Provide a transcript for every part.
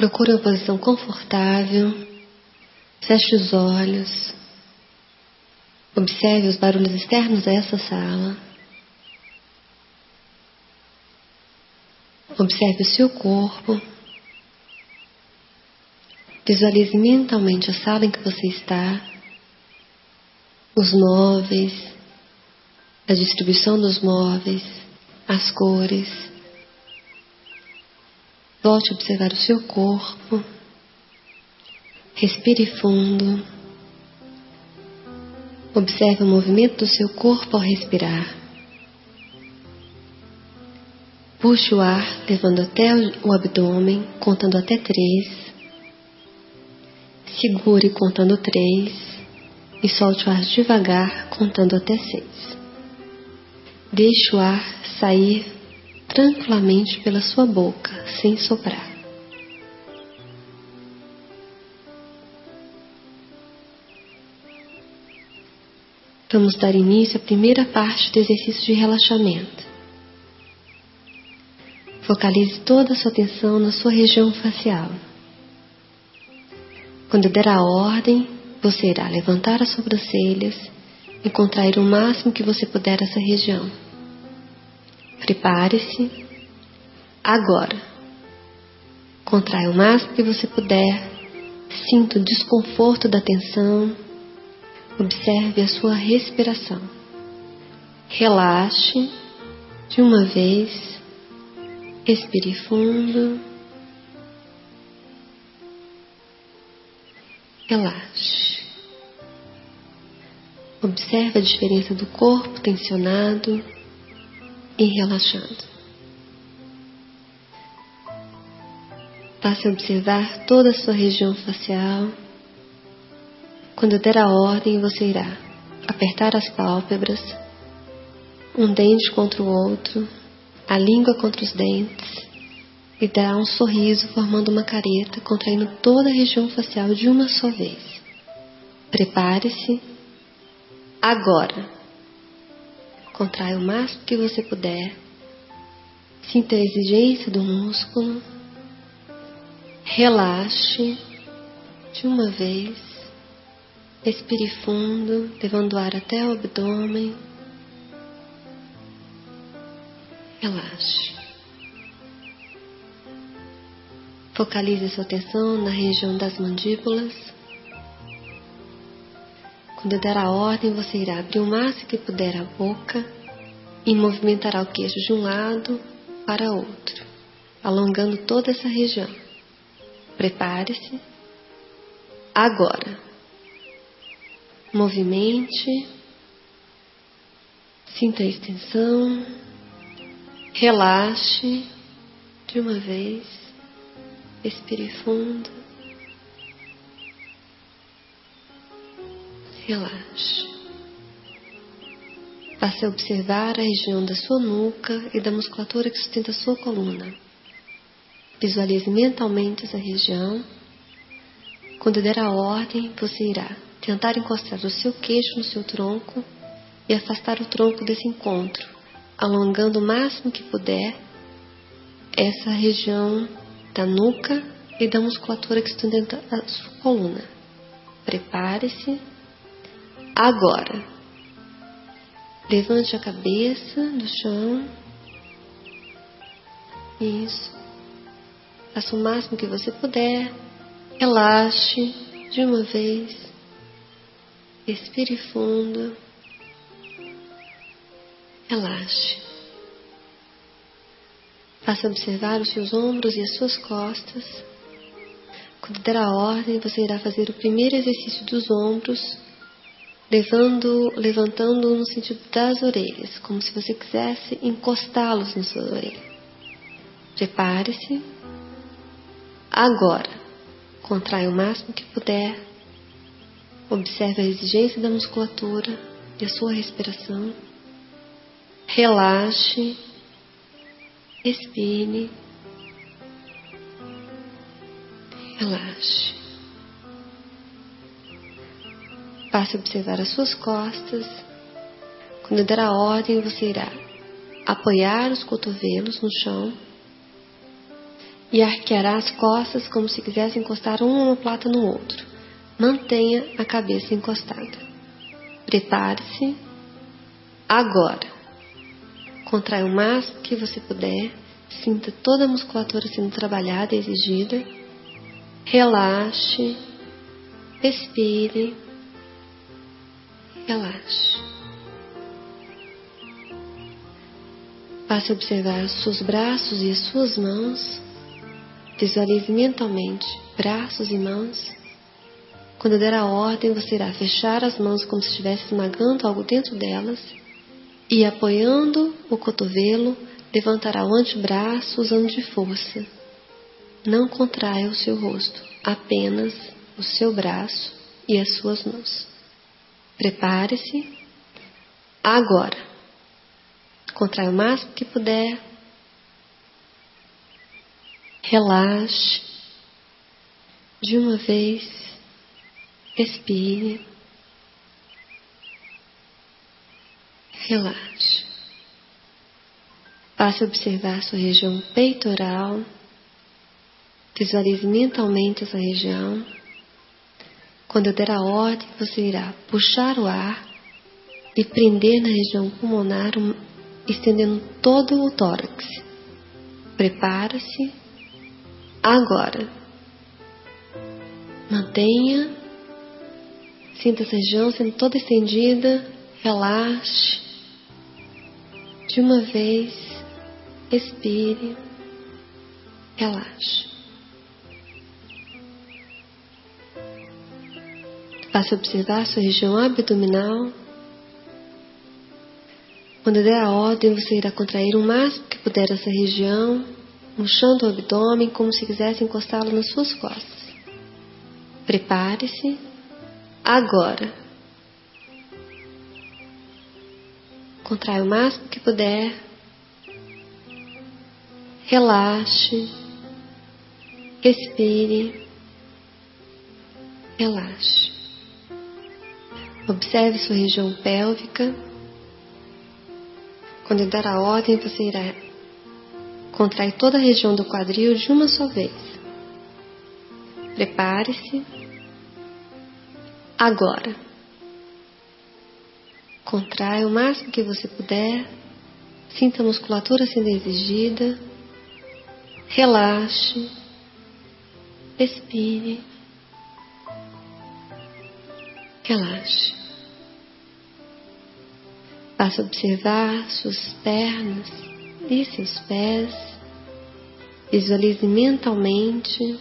Procure uma posição confortável. Feche os olhos. Observe os barulhos externos a essa sala. Observe o seu corpo. Visualize mentalmente a sala em que você está, os móveis, a distribuição dos móveis, as cores. Volte a observar o seu corpo. Respire fundo. Observe o movimento do seu corpo ao respirar. Puxe o ar, levando até o abdômen, contando até três. Segure contando três e solte o ar devagar, contando até seis. Deixe o ar sair tranquilamente pela sua boca, sem soprar. Vamos dar início à primeira parte do exercício de relaxamento. Focalize toda a sua atenção na sua região facial. Quando der a ordem, você irá levantar as sobrancelhas e contrair o máximo que você puder essa região. Prepare-se. Agora. Contrai o máximo que você puder. Sinta o desconforto da tensão. Observe a sua respiração. Relaxe de uma vez. Respire fundo. Relaxe. Observe a diferença do corpo tensionado e relaxado. Passe a observar toda a sua região facial. Quando der a ordem, você irá apertar as pálpebras, um dente contra o outro, a língua contra os dentes, e dará um sorriso formando uma careta, contraindo toda a região facial de uma só vez. Prepare-se agora. Contrai o máximo que você puder. Sinta a exigência do músculo. Relaxe de uma vez. Respire fundo, levando o ar até o abdômen. Relaxe. Focalize sua atenção na região das mandíbulas. Quando der a ordem, você irá abrir o máximo que puder a boca e movimentará o queixo de um lado para outro, alongando toda essa região. Prepare-se. Agora. Movimente. Sinta a extensão. Relaxe de uma vez. Respire fundo. Relaxe. Passe a observar a região da sua nuca e da musculatura que sustenta a sua coluna. Visualize mentalmente essa região. Quando der a ordem, você irá tentar encostar o seu queixo no seu tronco e afastar o tronco desse encontro, alongando o máximo que puder essa região da nuca e da musculatura que sustenta a sua coluna. Prepare-se. Agora, levante a cabeça do chão. Isso. Faça o máximo que você puder. Relaxe de uma vez. Respire fundo. Relaxe. Faça observar os seus ombros e as suas costas. Quando der a ordem, você irá fazer o primeiro exercício dos ombros, levando, levantando no sentido das orelhas, como se você quisesse encostá-los na sua orelha. Prepare-se. Agora, contrai o máximo que puder. Observe a exigência da musculatura e a sua respiração. Relaxe Expire. Relaxe. Passe a observar as suas costas. Quando der a ordem, você irá apoiar os cotovelos no chão e arqueará as costas como se quisesse encostar uma omoplata no outro. Mantenha a cabeça encostada. Prepare-se agora. Contrai o máximo que você puder. Sinta toda a musculatura sendo trabalhada e exigida. Relaxe. Respire. Relaxe. Passe a observar os seus braços e as suas mãos. Visualize mentalmente braços e mãos. Quando der a ordem, você irá fechar as mãos como se estivesse esmagando algo dentro delas e, apoiando o cotovelo, levantará o antebraço usando de força. Não contraia o seu rosto, apenas o seu braço e as suas mãos. Prepare-se agora. Contrai o máximo que puder. Relaxe. De uma vez, respire. Relaxe. Passe a observar sua região peitoral. Visualize mentalmente essa região. Quando eu der a ordem, você irá puxar o ar e prender na região pulmonar, estendendo todo o tórax. Prepara-se agora. Mantenha, sinta essa região sendo toda estendida, relaxe. De uma vez, expire, relaxe. Passe a observar sua região abdominal. Quando der a ordem, você irá contrair o máximo que puder essa região, murchando o abdômen como se quisesse encostá-lo nas suas costas. Prepare-se agora. Contrai o máximo que puder. Relaxe. Respire. Relaxe. Observe sua região pélvica. Quando eu dar a ordem, você irá contrair toda a região do quadril de uma só vez. Prepare-se. Agora. Contrai o máximo que você puder. Sinta a musculatura sendo exigida. Relaxe. Respire. Relaxe. Passe a observar suas pernas e seus pés. Visualize mentalmente.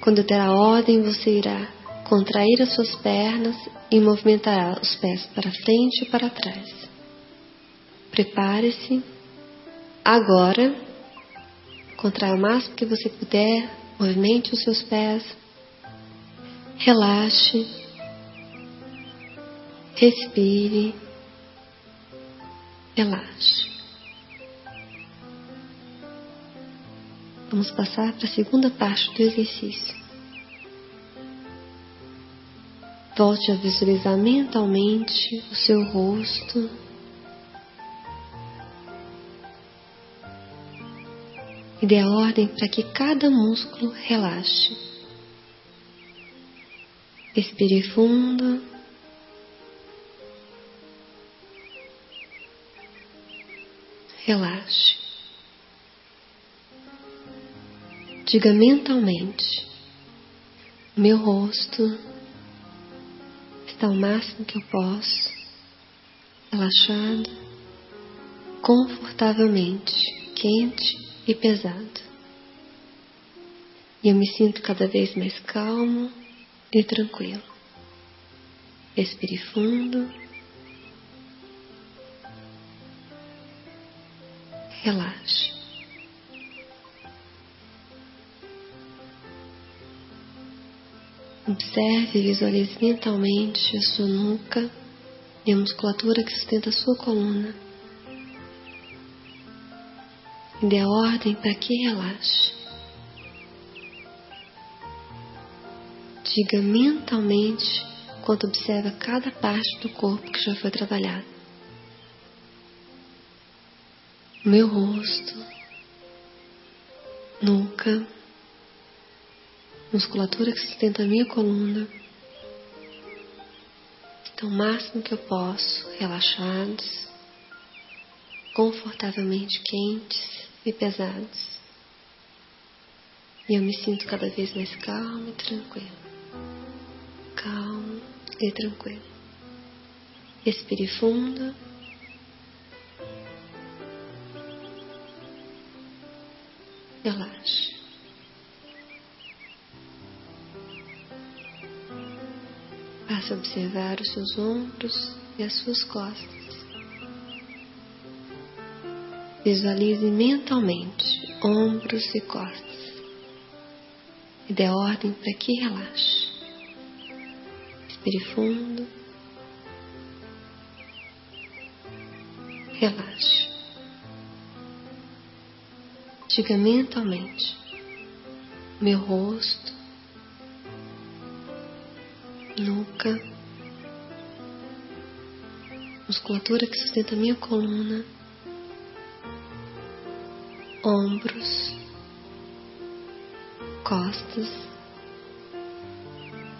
Quando der a ordem, você irá contrair as suas pernas e movimentará os pés para frente e para trás. Prepare-se. Agora, contraia o máximo que você puder, movimente os seus pés. Relaxe Respire. Relaxe. Vamos passar para a segunda parte do exercício. Volte a visualizar mentalmente o seu rosto. E dê a ordem para que cada músculo relaxe. Respire fundo. Relaxe. Diga mentalmente: meu rosto está o máximo que eu posso, relaxado, confortavelmente, quente e pesado. E eu me sinto cada vez mais calmo e tranquilo. Respire fundo. Relaxe. Observe e visualize mentalmente a sua nuca e a musculatura que sustenta a sua coluna. E dê ordem para que relaxe. Diga mentalmente enquanto observa cada parte do corpo que já foi trabalhada. Meu rosto nuca, musculatura que sustenta a minha coluna, estão o máximo que eu posso relaxados, confortavelmente quentes e pesados. E eu me sinto cada vez mais calmo e tranquilo. Calmo e tranquilo. Respire fundo. Relaxe. Passe a observar os seus ombros e as suas costas. Visualize mentalmente ombros e costas e dê ordem para que relaxe. Respire fundo. Relaxe. Diga mentalmente: meu rosto, nuca, musculatura que sustenta minha coluna, ombros, costas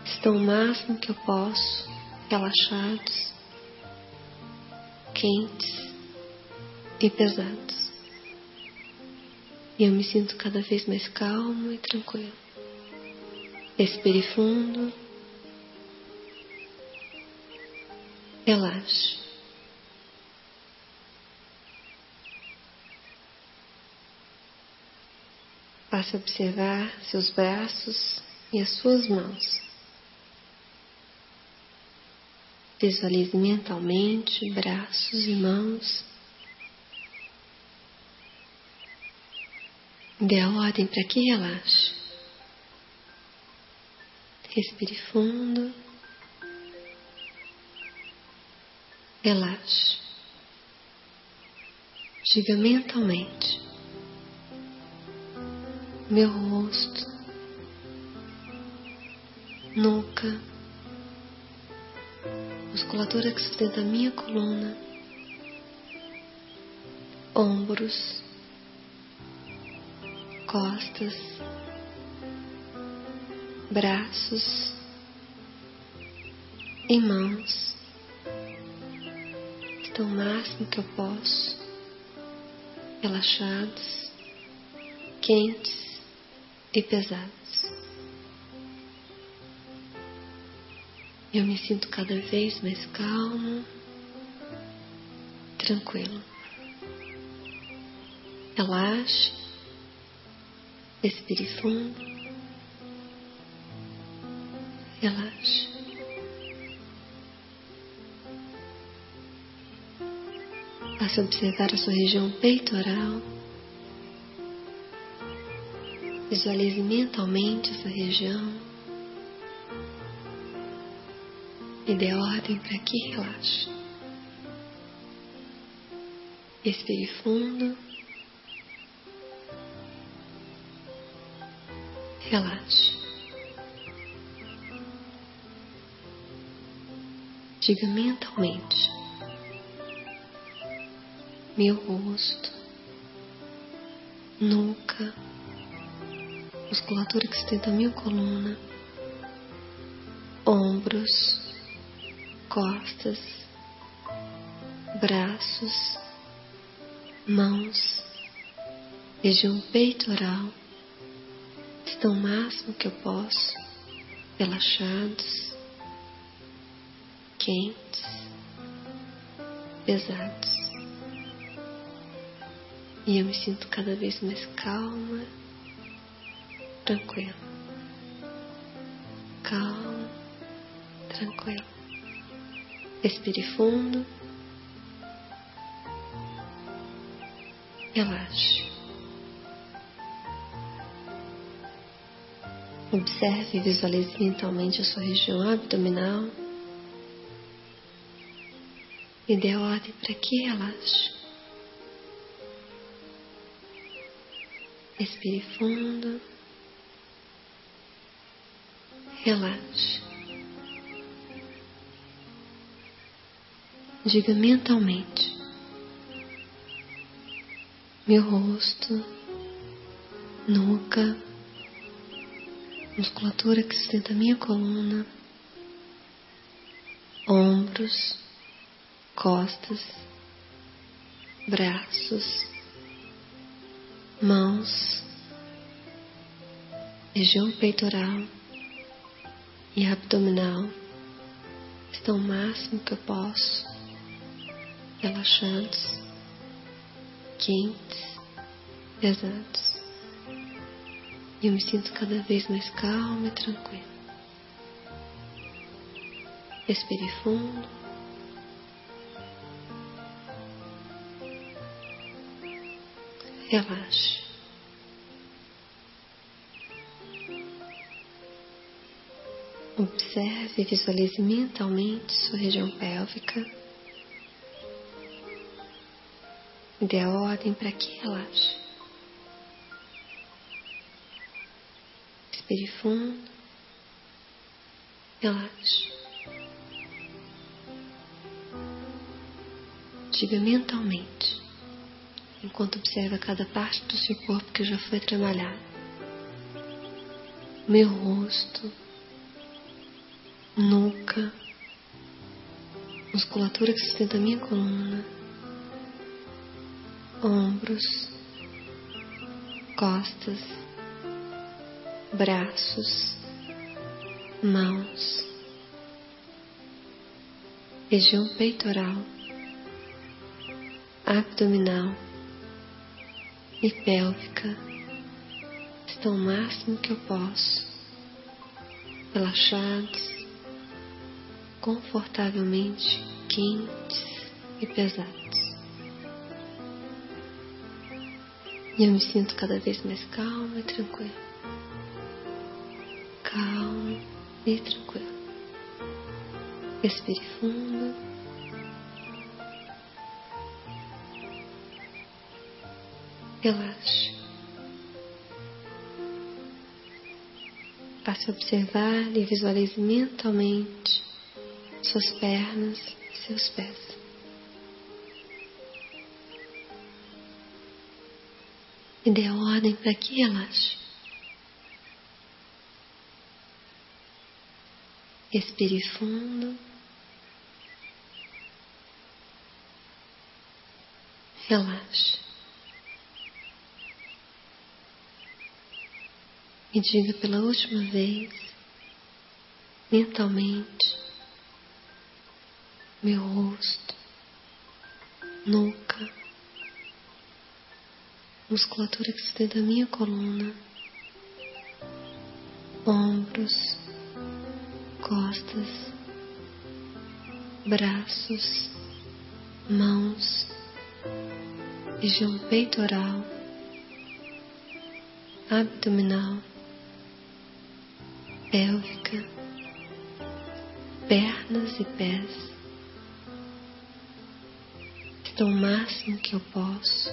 estão o máximo que eu posso, relaxados, quentes e pesados. E eu me sinto cada vez mais calmo e tranquilo. Respire fundo. Relaxe. Passe a observar seus braços e as suas mãos. Visualize mentalmente braços e mãos. Dê a ordem para que relaxe. Respire fundo. Relaxe. Diga mentalmente meu rosto, nuca, musculatura que sustenta a minha coluna, ombros, costas, braços e mãos. Estão o máximo que eu posso, relaxados, quentes e pesados. Eu me sinto cada vez mais calmo, tranquilo. Relaxe, respire fundo, relaxe. Passe a observar a sua região peitoral. Visualize mentalmente essa região e dê ordem para que relaxe. Respire fundo. Relaxe. Diga mentalmente: meu rosto, nuca, musculatura que sustenta a minha coluna, ombros, costas, braços, mãos, região peitoral, estão o máximo que eu posso, relaxados, quentes, pesados. E eu me sinto cada vez mais calma. Tranquilo, calmo, tranquilo. Respire fundo, relaxe. Observe e visualize mentalmente a sua região abdominal e dê ordem para que relaxe. Respire fundo relaxe. Diga mentalmente: meu rosto, nuca, musculatura que sustenta a minha coluna, ombros, costas, braços, mãos, região peitoral e abdominal estão o máximo que eu posso, relaxados, quentes, pesados. E eu me sinto cada vez mais calma e tranquila. Respire fundo. Relaxe. Observe e visualize mentalmente sua região pélvica. Dê a ordem para que relaxe. Respire fundo. Relaxe. Diga mentalmente, enquanto observa cada parte do seu corpo que já foi trabalhado. Meu rosto, nuca, musculatura que sustenta a minha coluna, ombros, costas, braços, mãos, região peitoral, abdominal e pélvica estão o máximo que eu posso, relaxados, confortavelmente quentes e pesados. E eu me sinto cada vez mais calma e tranquila calmo e tranquilo. Respire fundo. Relaxe. Passe a observar e visualize mentalmente suas pernas e seus pés. E dê ordem para que relaxe. Respire fundo. Relaxe. E diga pela última vez, mentalmente, meu rosto, nuca, musculatura que sustenta a minha coluna, ombros, costas, braços, mãos, região peitoral, abdominal, pélvica, pernas e pés. Estou o máximo que eu posso,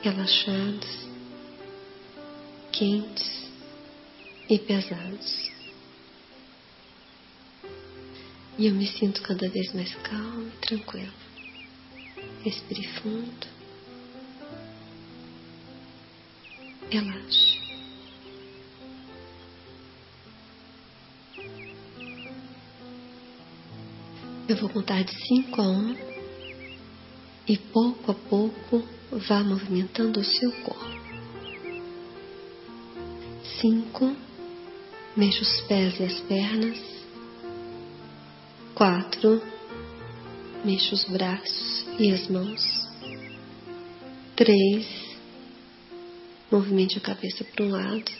relaxados, quentes e pesados. E eu me sinto cada vez mais calmo e tranquilo. Respire fundo. Relaxe. Eu vou contar de 5 a 1 um, e pouco a pouco vá movimentando o seu corpo. 5. Mexa os pés e as pernas. Quatro, mexa os braços e as mãos. Três, movimente a cabeça para um lado,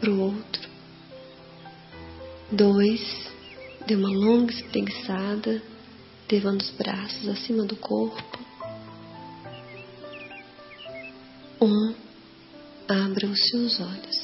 para o outro. Dois, dê uma longa espreguiçada, levando os braços acima do corpo. Um, abra os seus olhos.